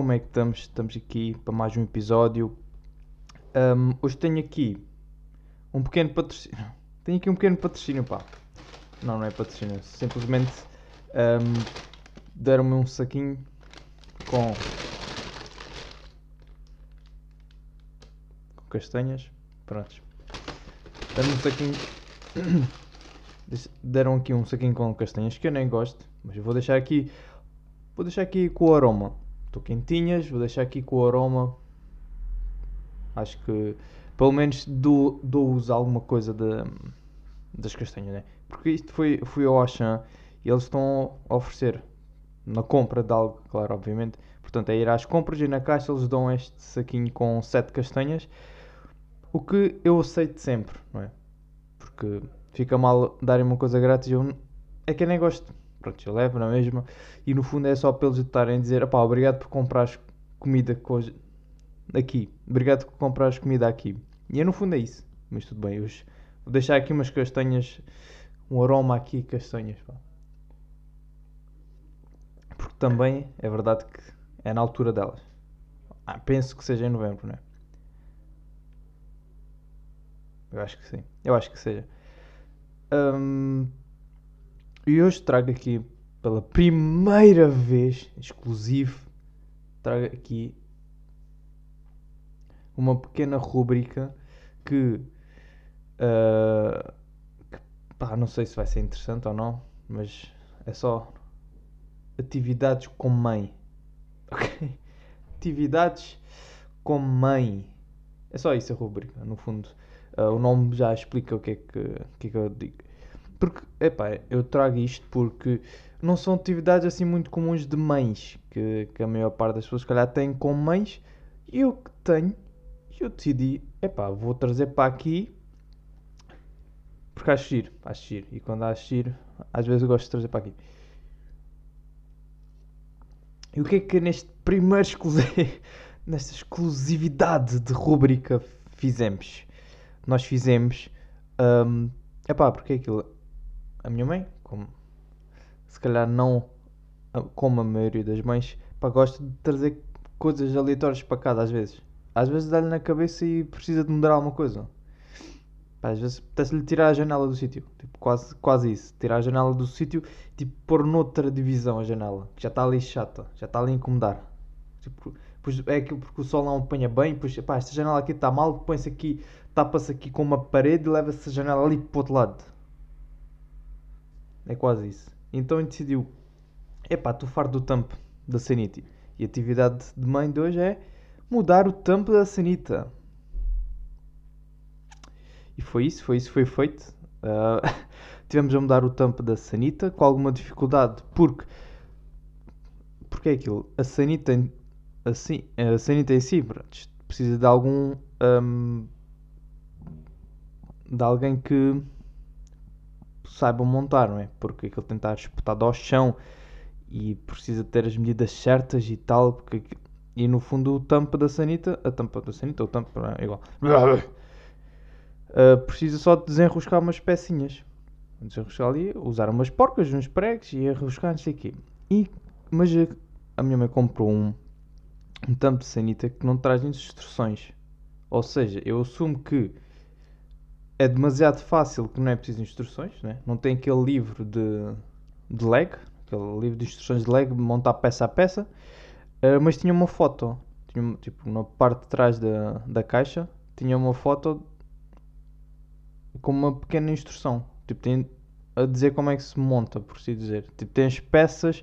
como é que estamos? Estamos aqui para mais um episódio. Um, hoje tenho aqui um pequeno patrocínio. Tenho aqui um pequeno patrocínio, pá. Não, não é patrocínio. Simplesmente um, deram-me um saquinho com, castanhas. Prontos. Deram-me um saquinho. Deram aqui um saquinho com castanhas que eu nem gosto, mas eu vou deixar aqui. Vou deixar aqui com o aroma. Estou quentinhas, vou deixar aqui com o aroma. Acho que pelo menos dou-vos alguma coisa de, das castanhas, né? Porque isto foi, fui ao Auchan e eles estão a oferecer na compra de algo, claro, obviamente. Portanto, é ir às compras e na caixa eles dão este saquinho com 7 castanhas. O que eu aceito sempre, não é? Porque fica mal darem uma coisa grátis eu é que eu nem gosto. Pronto, eu levo na mesma. E no fundo é só para eles estarem a dizer: pá, obrigado por comprares comida aqui. Obrigado por comprares comida aqui. E é no fundo é isso. Mas tudo bem, eu vou deixar aqui umas castanhas, um aroma aqui, castanhas. Pá. Porque também é verdade que é na altura delas. Ah, penso que seja em novembro, não é? Eu acho que sim. Eu acho que seja. Um, e hoje trago aqui pela primeira vez, exclusivo, trago aqui uma pequena rubrica que, uh, que pá, não sei se vai ser interessante ou não, mas é só atividades com mãe. Atividades com mãe. É só isso a rubrica, no fundo. Uh, o nome já explica o que é que, que, é que eu digo. Porque, epá, eu trago isto porque não são atividades assim muito comuns de mães, que, que a maior parte das pessoas, se calhar, têm com mães. E eu que tenho, eu decidi, epá, vou trazer para aqui porque acho giro, acho giro. E quando acho giro, às vezes eu gosto de trazer para aqui. E o que é que neste primeiro exclusivo, nesta exclusividade de rubrica fizemos? Nós fizemos, um, epá, porque é aquilo a minha mãe, como se calhar não como a maioria das mães, pá, gosta de trazer coisas aleatórias para casa às vezes. Às vezes dá-lhe na cabeça e precisa de mudar alguma coisa. Pá, às vezes apetece-lhe tirar a janela do sítio. Tipo, quase, quase isso. Tirar a janela do sítio tipo pôr noutra divisão a janela. Que já está ali chata. Já está ali a incomodar. Tipo, pois é aquilo porque o sol não apanha bem. Pois, pá, esta janela aqui está mal. Põe-se aqui, tapa-se aqui com uma parede e leva-se a janela ali para o outro lado. É quase isso. Então ele decidiu: epá, estou farto do tampo da sanita. E a atividade de mãe de hoje é mudar o tampo da sanita. E foi isso, foi isso, foi feito. Uh, tivemos a mudar o tampo da sanita com alguma dificuldade, porque porque é aquilo, a sanita assim, a sanita em si precisa de algum um, de alguém que saibam montar, não é? Porque aquilo tem de estar espetado ao chão e precisa ter as medidas certas e tal, porque e no fundo o tampa da sanita, a tampa da sanita, o tampa é igual. Uh, precisa só de desenroscar umas pecinhas. Desenroscar ali, usar umas porcas, uns pregos e enroscar, não sei o quê. E, mas a minha mãe comprou um, um tampo de sanita que não traz instruções. Ou seja, eu assumo que é demasiado fácil que não é preciso instruções, né? não tem aquele livro de, de leg, aquele livro de instruções de leg, montar peça a peça, uh, mas tinha uma foto, tinha, tipo, na parte de trás da, da caixa, tinha uma foto com uma pequena instrução, tipo, tem a dizer como é que se monta, por assim dizer. Tipo, tem as peças,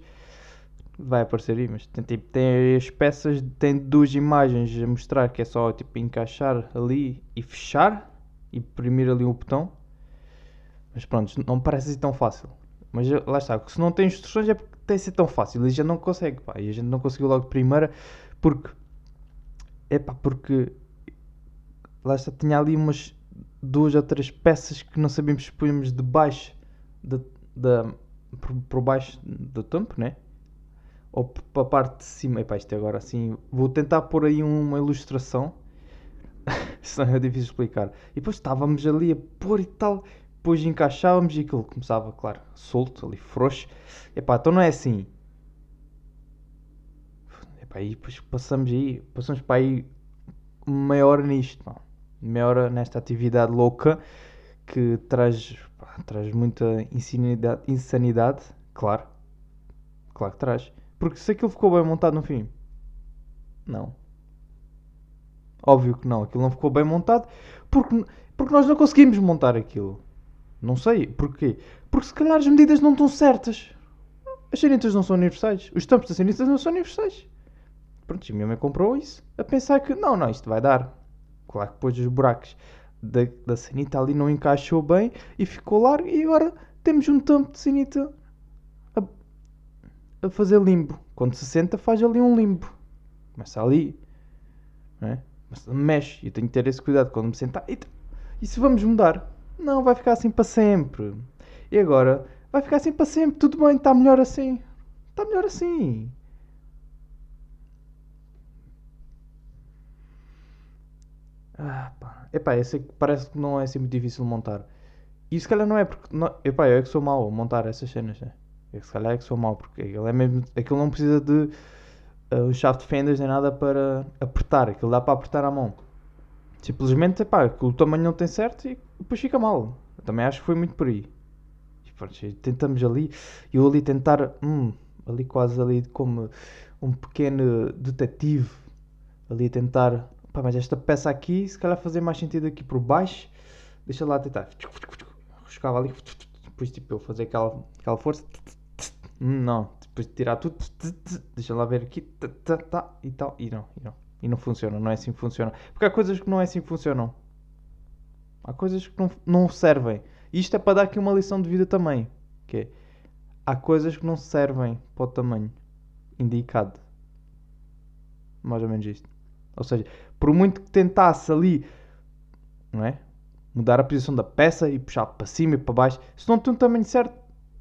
vai aparecer aí, mas tem, tipo, tem as peças, tem duas imagens a mostrar que é só tipo encaixar ali e fechar e imprimir ali o botão. Mas pronto, não parece assim tão fácil. Mas lá está, se não tem instruções é porque tem de ser tão fácil e a gente não consegue, pá. E a gente não conseguiu logo de primeira porque. É pá, porque. Lá está, tinha ali umas duas ou três peças que não sabíamos se punhamos debaixo da. De, por, por baixo do tampo, né? Ou para a parte de cima. Epá, isto agora assim. Vou tentar pôr aí uma ilustração senão é difícil explicar. E depois estávamos ali a pôr e tal, depois encaixávamos e aquilo começava, claro, solto, ali, frouxo. Epá, então não é assim. Epá, Pá, e depois passamos aí, passamos para aí meia hora nisto, pá. meia hora nesta atividade louca que traz, pá, traz muita insanidade, insanidade, claro, claro que traz. Porque se aquilo ficou bem montado no fim, não. Óbvio que não, aquilo não ficou bem montado porque, porque nós não conseguimos montar aquilo. Não sei, porquê? Porque se calhar as medidas não estão certas. As sanitas não são universais. Os tampos das sanitas não são universais. Pronto, a minha mãe comprou isso a pensar que não, não, isto vai dar. Claro que depois os buracos da, da sanita ali não encaixou bem e ficou largo e agora temos um tampo de sanita a, a fazer limbo. Quando se senta faz ali um limbo. Começa ali, não é? Mas mexe eu tenho que ter esse cuidado quando me sentar. E, e se vamos mudar? Não, vai ficar assim para sempre. E agora? Vai ficar assim para sempre. Tudo bem, está melhor assim. Está melhor assim. Ah, pá. Epá, eu sei que parece que não é assim muito difícil montar. E se calhar não é porque. Não, epá, eu é que sou mau a montar essas cenas, né? Eu se calhar é que sou mau porque aquilo, é mesmo, aquilo não precisa de uh, um chave de fendas nem nada para apertar. Aquilo dá para apertar à mão. Simplesmente, epá, o tamanho não tem certo e depois fica mal. Eu também acho que foi muito por aí. E, pronto, tentamos ali, eu ali tentar, hum, ali quase ali como um pequeno detetive, ali tentar Pá, mas esta peça aqui, se calhar fazer mais sentido aqui por baixo. Deixa lá tentar. Buscava ali. Depois tipo eu fazer aquela, aquela força. Não. Depois de tirar tudo. Deixa lá ver aqui. E tal. E não. E não. E não funciona. Não é assim que funciona. Porque há coisas que não é assim que funcionam. Há coisas que não, não servem. Isto é para dar aqui uma lição de vida também. Que é, há coisas que não servem para o tamanho indicado. Mais ou menos isto. Ou seja, por muito que tentasse ali, não é? Mudar a posição da peça e puxar para cima e para baixo, se não tem um tamanho certo,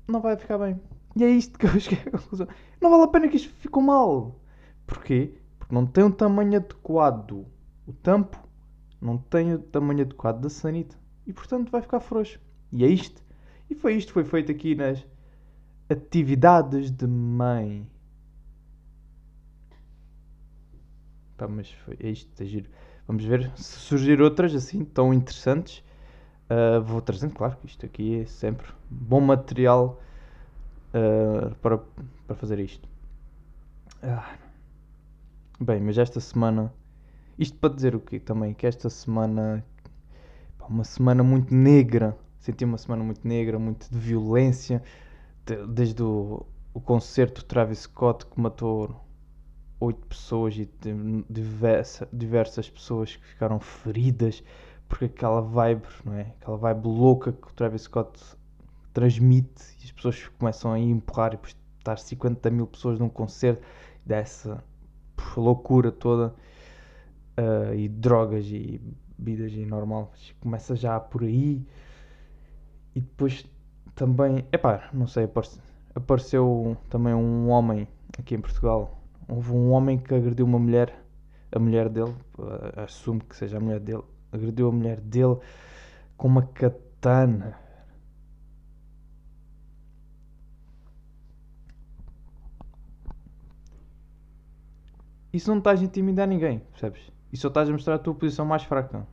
não vai ficar bem. E é isto que eu cheguei à conclusão. Não vale a pena que isto ficou mal. Porquê? Porque não tem um tamanho adequado. O tampo não tem o tamanho adequado da sanita. E portanto vai ficar frouxo. E é isto. E foi isto que foi feito aqui nas atividades de mãe. Pá, mas foi, é isto, é giro. Vamos ver se surgir outras assim tão interessantes. Uh, vou trazendo, claro que isto aqui é sempre bom material uh, para, para fazer isto. Ah. Bem, mas esta semana. Isto para dizer o quê também? Que esta semana. Uma semana muito negra. Senti uma semana muito negra, muito de violência. De, desde o, o concerto de Travis Scott que matou oito pessoas e diversa, diversas pessoas que ficaram feridas porque aquela vibe, não é? Aquela vibe louca que o Travis Scott transmite e as pessoas começam a empurrar e depois estar 50 mil pessoas num concerto dessa loucura toda uh, e drogas e bebidas e normal começa já por aí e depois também epá, não sei apareceu, apareceu também um homem aqui em Portugal Houve um homem que agrediu uma mulher, a mulher dele, uh, assumo que seja a mulher dele, agrediu a mulher dele com uma katana. Isso não estás a intimidar ninguém, percebes? E só estás a mostrar a tua posição mais fraca.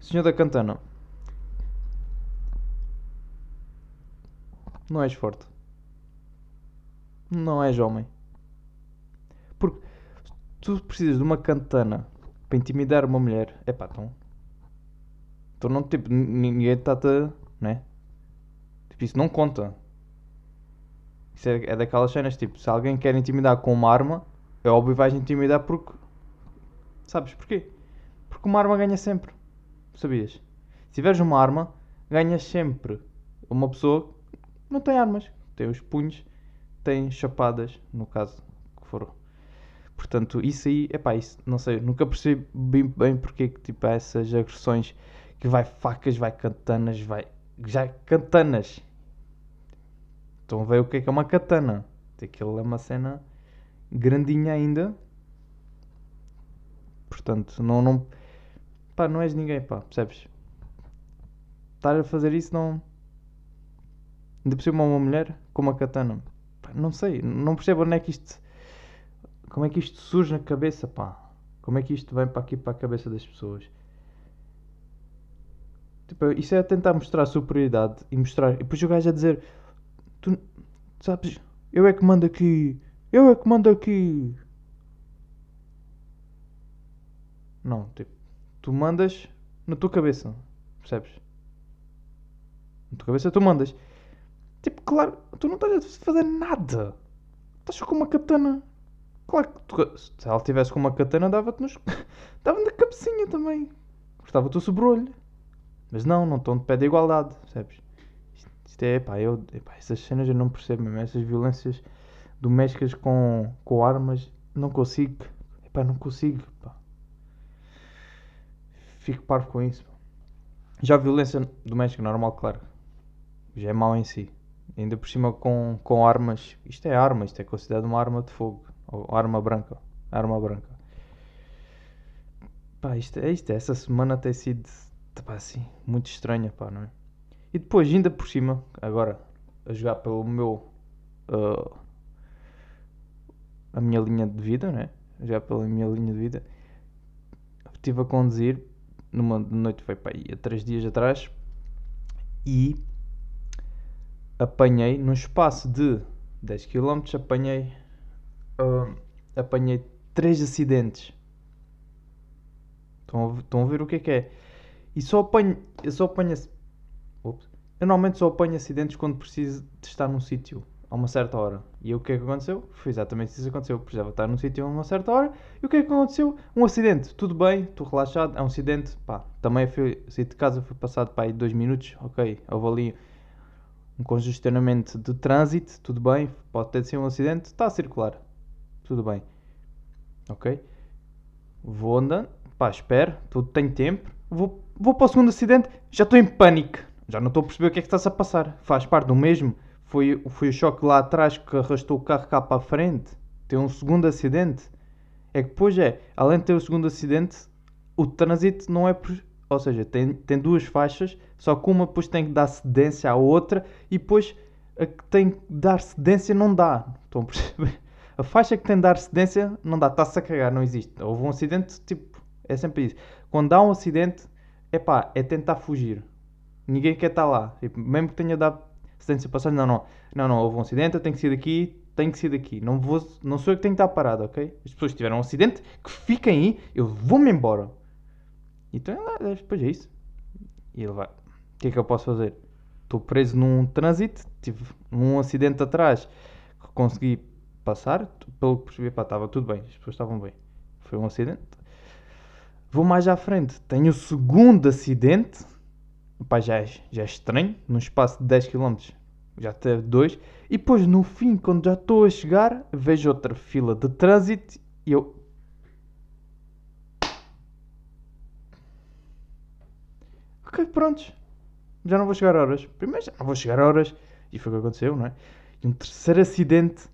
Senhor da Cantana. Não és forte. Não és homem. Porque tu precisas de uma cantana para intimidar uma mulher. É pá, então. Então não, tipo, ninguém está-te. Né? Tipo, isso não conta. Isso é, é daquelas cenas, tipo, se alguém quer intimidar com uma arma, é óbvio que vais intimidar porque. Sabes porquê? Porque uma arma ganha sempre. Sabias? Se tiveres uma arma, ganhas sempre. Uma pessoa não tem armas, tem os punhos, tem chapadas, no caso que for Portanto, isso aí, epá, isso, não sei, nunca percebi bem, bem porque que tipo, há essas agressões que vai facas, vai katanas, vai. Já katanas. Estão a ver o que é que é uma katana. Aquilo é uma cena grandinha ainda. Portanto, não. não pá, não és ninguém, pá, percebes? Estar a fazer isso não. Ainda por cima uma mulher com uma katana. Pá, não sei, não percebo onde é que isto como é que isto surge na cabeça, pá? Como é que isto vem para aqui para a cabeça das pessoas? Tipo, isso é tentar mostrar superioridade e mostrar. E depois o gajo a dizer: Tu sabes, eu é que mando aqui, eu é que mando aqui. Não, tipo, tu mandas na tua cabeça, percebes? Na tua cabeça tu mandas. Tipo, claro, tu não estás a fazer nada. Estás só com uma katana. Claro que tu, se ela tivesse com uma katana, dava-te nos. dava-te na cabecinha também. Cortava-te o sobrolho. Mas não, não estão de pé de igualdade, percebes? Isto, isto é, pá, eu, epá, essas cenas eu não percebo mesmo. Essas violências domésticas com, com armas, não consigo. Epá, não consigo, pá. Fico parvo com isso. Já a violência doméstica normal, claro. Já é mau em si. Ainda por cima com, com armas. Isto é arma, isto é considerado uma arma de fogo. Ou arma branca. Arma branca. Pá, isto é isto. Essa semana tem sido pá, assim, muito estranha, pá, não é? E depois, ainda por cima, agora, a jogar pelo meu. Uh, a minha linha de vida, né? Jogar pela minha linha de vida. Estive a conduzir numa noite, foi para aí, há três dias atrás. E apanhei, num espaço de 10 km, apanhei, uh, apanhei 3 acidentes. Estão a, estão a ver o que é que é? E só apanho, eu só apanho, ups, eu normalmente só apanho acidentes quando preciso de estar num sítio a uma certa hora. E o que é que aconteceu? Foi exatamente isso que aconteceu. Eu precisava estar num sítio a uma certa hora. E o que é que aconteceu? Um acidente. Tudo bem, estou relaxado. É um acidente. Pá, também fui, saí de casa, foi passado para aí dois minutos. Ok, houve ali um congestionamento de trânsito, tudo bem, pode ter sido um acidente, está a circular, tudo bem, ok? Vou andando, pá, espero, tudo tem tempo, vou, vou para o segundo acidente, já estou em pânico, já não estou a perceber o que é que está-se a passar, faz parte do mesmo, foi, foi o choque lá atrás que arrastou o carro cá para a frente, tem um segundo acidente, é que depois é, além de ter o segundo acidente, o trânsito não é ou seja, tem, tem duas faixas, só que uma depois tem que dar cedência à outra e depois a que tem que dar cedência não dá. Estão a perceber? A faixa que tem de dar cedência não dá, está-se a cagar, não existe. Houve um acidente, tipo, é sempre isso. Quando há um acidente, é pá, é tentar fugir. Ninguém quer estar lá. Tipo, mesmo que tenha dado cedência passagem, não, não, não, não, houve um acidente, eu tenho que sair daqui, tenho que sair daqui. Não, vou, não sou eu que tenho que estar parado, ok? As pessoas tiveram um acidente, que fiquem aí, eu vou-me embora. Então depois é isso. E ele vai. O que é que eu posso fazer? Estou preso num trânsito, tive um acidente atrás que consegui passar, pelo que percebi, pá, estava tudo bem, as pessoas estavam bem. Foi um acidente. Vou mais à frente, tenho o segundo acidente, pá, já é, já é estranho, num espaço de 10 km já teve dois, e depois no fim, quando já estou a chegar, vejo outra fila de trânsito e eu, Ok, prontos. Já não vou chegar a horas. Primeiro já não vou chegar a horas. E foi o que aconteceu, não é? E um terceiro acidente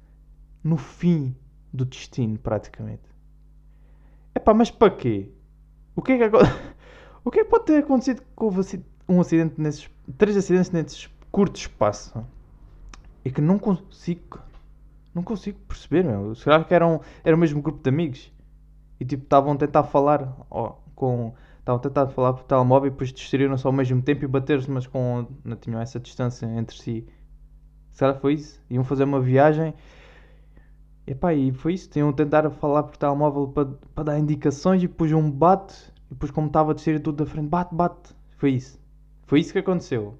no fim do destino, praticamente. Epá, mas para quê? O que é que, o que, é que pode ter acontecido com um acidente nesses. Três acidentes nesses curtos espaço? E que não consigo. Não consigo perceber, meu. Será que eram, era o mesmo grupo de amigos? E tipo, estavam a tentar falar ó, com estavam a tentar falar por telemóvel e depois distraíram-se ao mesmo tempo e bater-se, mas com, não tinham essa distância entre si. Será que foi isso? Iam fazer uma viagem Epá, e foi isso, tinham tentar falar por telemóvel para, para dar indicações e depois um bate, e depois como estava a descer tudo da frente, bate, bate. Foi isso. Foi isso que aconteceu.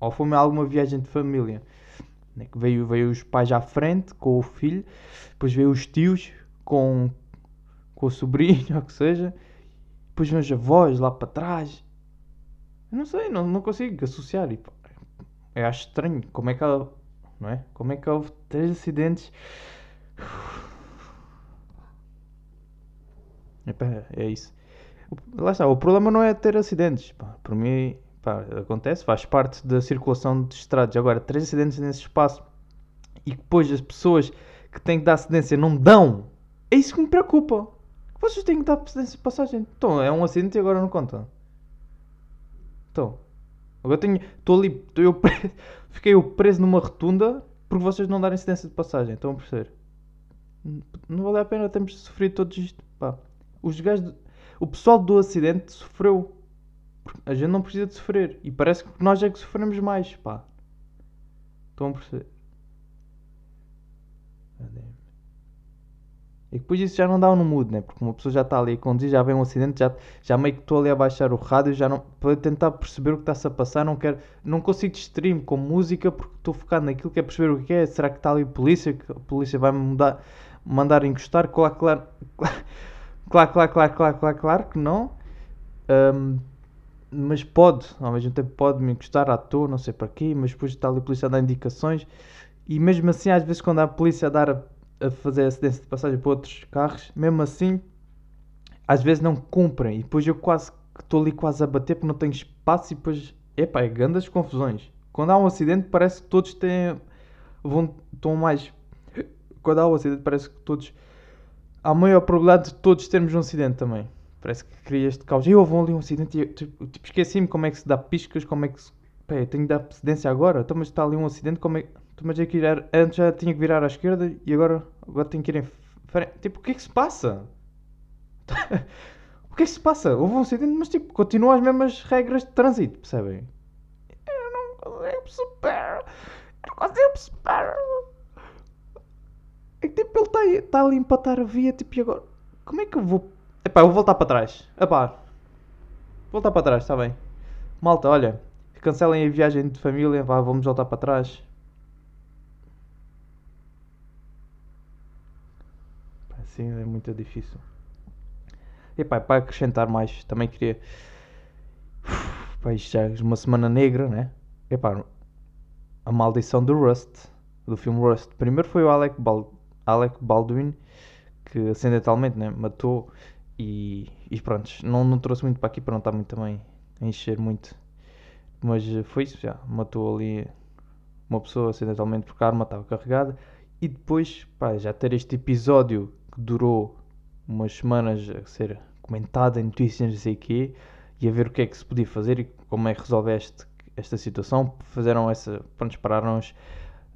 Ou foi alguma viagem de família. Né, veio, veio os pais à frente com o filho, depois veio os tios com, com o sobrinho, ou que seja, depois vem os avós lá para trás. Eu não sei, não, não consigo associar. E, eu acho estranho como é que ela. Não é? Como é que houve três acidentes. É isso. Lá está, o problema não é ter acidentes. Por mim, pá, acontece, faz parte da circulação de estradas. Agora, três acidentes nesse espaço e depois as pessoas que têm que dar acidência não dão. É isso que me preocupa. Vocês têm que dar passagem. Então, é um acidente e agora não conta. Então. Agora tenho. Estou ali. Tô eu fiquei eu preso numa rotunda porque vocês não darem incidência de passagem. Estão a perceber? Não vale a pena, temos de sofrer todos isto. Pá. Os gajos. O pessoal do acidente sofreu. A gente não precisa de sofrer. E parece que nós é que sofremos mais. Pá. Estão a perceber? E depois isso já não dá no mood, né? Porque uma pessoa já está ali a conduzir, já vem um acidente, já, já meio que estou ali a baixar o rádio, já não, para tentar perceber o que está-se a passar, não quero, não consigo distrair-me com música porque estou focado naquilo que é perceber o que é. Será que está ali a polícia? Que a polícia vai-me mudar, mandar encostar? Claro, claro, claro, claro, claro, claro, claro, claro que não. Um, mas pode, ao mesmo tempo pode me encostar à toa, não sei para quê, mas depois está ali a polícia a dar indicações. E mesmo assim, às vezes, quando a polícia a dar a fazer acidência de passagem para outros carros, mesmo assim, às vezes não cumprem. E depois eu quase estou ali quase a bater porque não tenho espaço e depois, epá, é grandes confusões. Quando há um acidente parece que todos têm, vão, estão mais... Quando há um acidente parece que todos... Há maior probabilidade de todos termos um acidente também. Parece que cria este caos. E eu vou ali um acidente e eu, tipo, tipo esqueci-me como é que se dá piscas, como é que se... Eu tenho de dar precedência agora. Então, mas está ali um acidente, como é mas é que antes já tinha que virar à esquerda e agora, agora tenho que ir em frente. Tipo, o que é que se passa? o que é que se passa? Houve um acidente, mas tipo, continua as mesmas regras de trânsito, percebem? Eu não consigo perceber. Eu não consigo perceber. É que tipo, ele está tá ali a empatar a via, tipo, e agora? Como é que eu vou. Epá, vou voltar para trás. Epá, voltar para trás, está bem. Malta, olha, cancelem a viagem de família, vá, vamos voltar para trás. assim é muito difícil. E pá, para acrescentar mais, também queria. Pá, isto já é uma semana negra, né? E pá, a maldição do Rust, do filme Rust. Primeiro foi o Alec, Bal Alec Baldwin, que acidentalmente né, matou e, e pronto, não, não trouxe muito para aqui para não estar muito também a encher muito. Mas foi isso já, matou ali uma pessoa acidentalmente porque a arma estava carregada. E depois, pá, já ter este episódio que durou umas semanas a ser comentada em notícias, não sei o quê, e a ver o que é que se podia fazer e como é que resolve este, esta situação. Fizeram essa. Pronto, pararam as,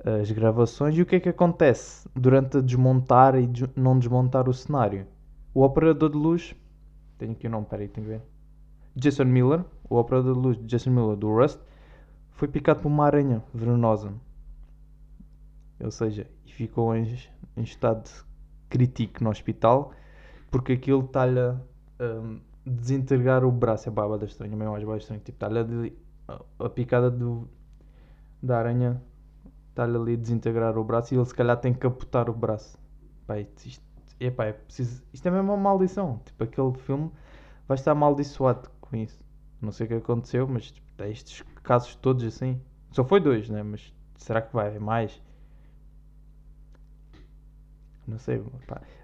as gravações e o que é que acontece durante a desmontar e des não desmontar o cenário? O operador de luz. Tenho aqui o nome, peraí, tenho que ver. Jason Miller, o operador de luz Jason Miller do Rust, foi picado por uma aranha venenosa. Ou seja, e ficou em, em estado crítico no hospital porque aquilo está-lhe a um, desintegrar o braço. É baba da estranha, meio mais baba estranho. Tipo, está-lhe a, a, picada do, da aranha está-lhe ali a desintegrar o braço e ele se calhar tem que capotar o braço. Pá, isto, epá, é preciso, isto é mesmo uma maldição. Tipo, aquele filme vai estar amaldiçoado com isso. Não sei o que aconteceu, mas tipo, estes casos todos assim. Só foi dois, né? Mas será que vai haver mais? Não sei.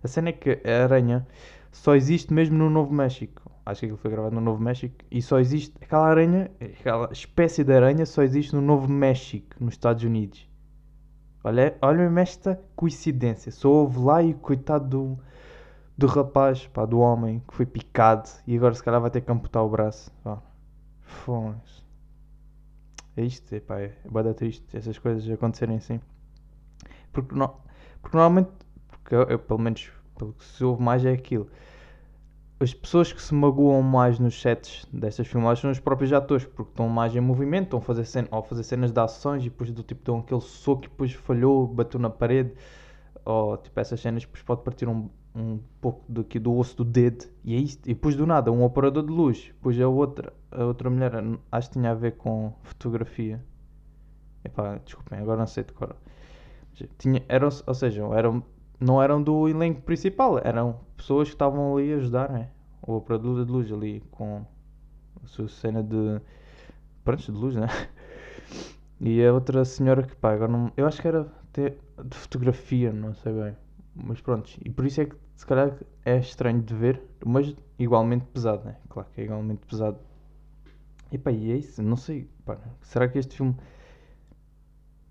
A cena é que a aranha só existe mesmo no Novo México. Acho que aquilo foi gravado no Novo México. E só existe. Aquela aranha, aquela espécie de aranha só existe no Novo México, nos Estados Unidos. Olha, olha mesmo esta coincidência. Só houve lá e coitado do, do rapaz, pá, do homem que foi picado e agora se calhar vai ter que amputar o braço. Fomos. É isto, é, pá, é, é triste essas coisas acontecerem assim. Porque, porque normalmente que eu, eu, pelo menos pelo que se ouve mais é aquilo. As pessoas que se magoam mais nos sets destas filmagens são os próprios atores, porque estão mais em movimento, estão a fazer, cena, a fazer cenas de ações e depois do tipo dão aquele soco e depois falhou, bateu na parede, ou tipo essas cenas depois pode partir um, um pouco daqui do osso do dedo e é isto. E depois do nada, um operador de luz, depois a outra, a outra mulher, acho que tinha a ver com fotografia. Epá, desculpem, agora não sei de cor. Tinha, eram, ou seja, eram não eram do elenco principal, eram pessoas que estavam ali a ajudar, né? O operador de luz ali com a sua cena de. Pronto, de luz, né? E a outra senhora que pá, agora não. Eu acho que era de fotografia, não sei bem. Mas pronto, e por isso é que se calhar é estranho de ver, mas igualmente pesado, né? Claro que é igualmente pesado. E pá, e é isso, não sei. Pá, será que este filme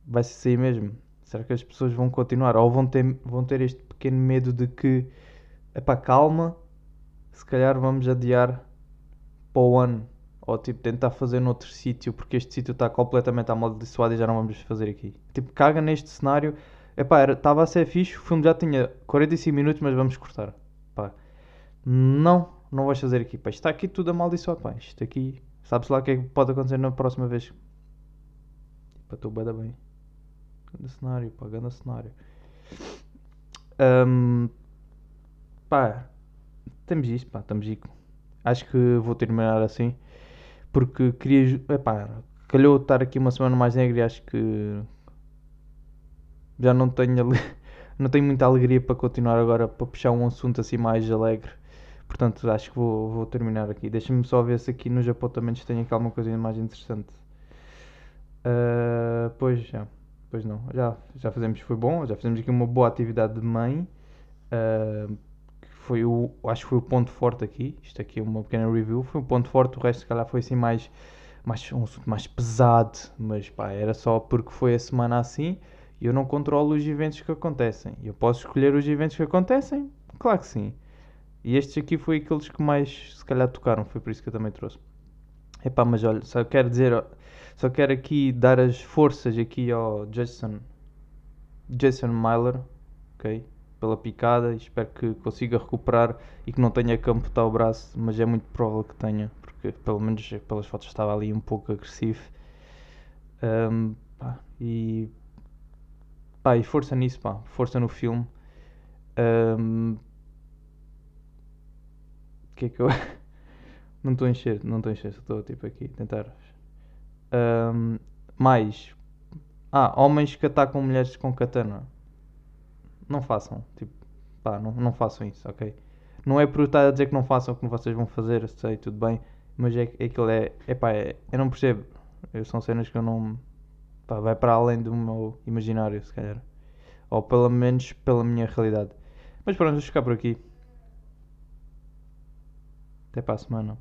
vai sair mesmo? Será que as pessoas vão continuar? Ou vão ter, vão ter este pequeno medo de que, é pá, calma, se calhar vamos adiar para o ano. Ou tipo, tentar fazer noutro sítio, porque este sítio está completamente amaldiçoado e já não vamos fazer aqui. Tipo, caga neste cenário, Epá, estava a ser fixe, o filme já tinha 45 minutos, mas vamos cortar. Pá, não, não vais fazer aqui. Pá, está aqui tudo amaldiçoado, pá. Isto aqui, sabes lá o que é que pode acontecer na próxima vez. Pá, estou bem, bem. Grande cenário, pá, grande cenário. Um, pá, temos isto, pá, estamos aí. Acho que vou terminar assim. Porque queria, epá, calhou estar aqui uma semana mais negra e acho que já não tenho, não tenho muita alegria para continuar agora para puxar um assunto assim mais alegre. Portanto, acho que vou, vou terminar aqui. Deixa-me só ver se aqui nos apontamentos tem aqui alguma coisa mais interessante. Uh, pois já, pois não. Já, já fizemos, foi bom. Já fizemos aqui uma boa atividade de mãe. Uh, foi o, acho que foi o ponto forte aqui. Isto aqui é uma pequena review. Foi o ponto forte. O resto, se calhar, foi assim mais, mais um mais pesado. Mas pá, era só porque foi a semana assim. E eu não controlo os eventos que acontecem. Eu posso escolher os eventos que acontecem? Claro que sim. E estes aqui foi aqueles que mais se calhar tocaram, foi por isso que eu também trouxe. Epá, mas olha, só quero dizer, só quero aqui dar as forças aqui ao Jason, Jason Myler, ok? Pela picada e espero que consiga recuperar e que não tenha que amputar o braço, mas é muito provável que tenha, porque pelo menos pelas fotos estava ali um pouco agressivo. Um, pá, e Pá, e força nisso, pá. Força no filme. Um... que é que eu. não estou a encher, não estou a encher, estou tipo aqui a tentar. Um... Mais. Ah, homens que atacam mulheres com katana. Não façam. Tipo, pá, não, não façam isso, ok? Não é por estar a dizer que não façam como vocês vão fazer, sei, tudo bem. Mas é, é aquilo é. É pá, é, eu não percebo. Eu, são cenas que eu não Pá, vai para além do meu imaginário, se calhar. Ou pelo menos pela minha realidade. Mas pronto, vamos ficar por aqui. Até para a semana.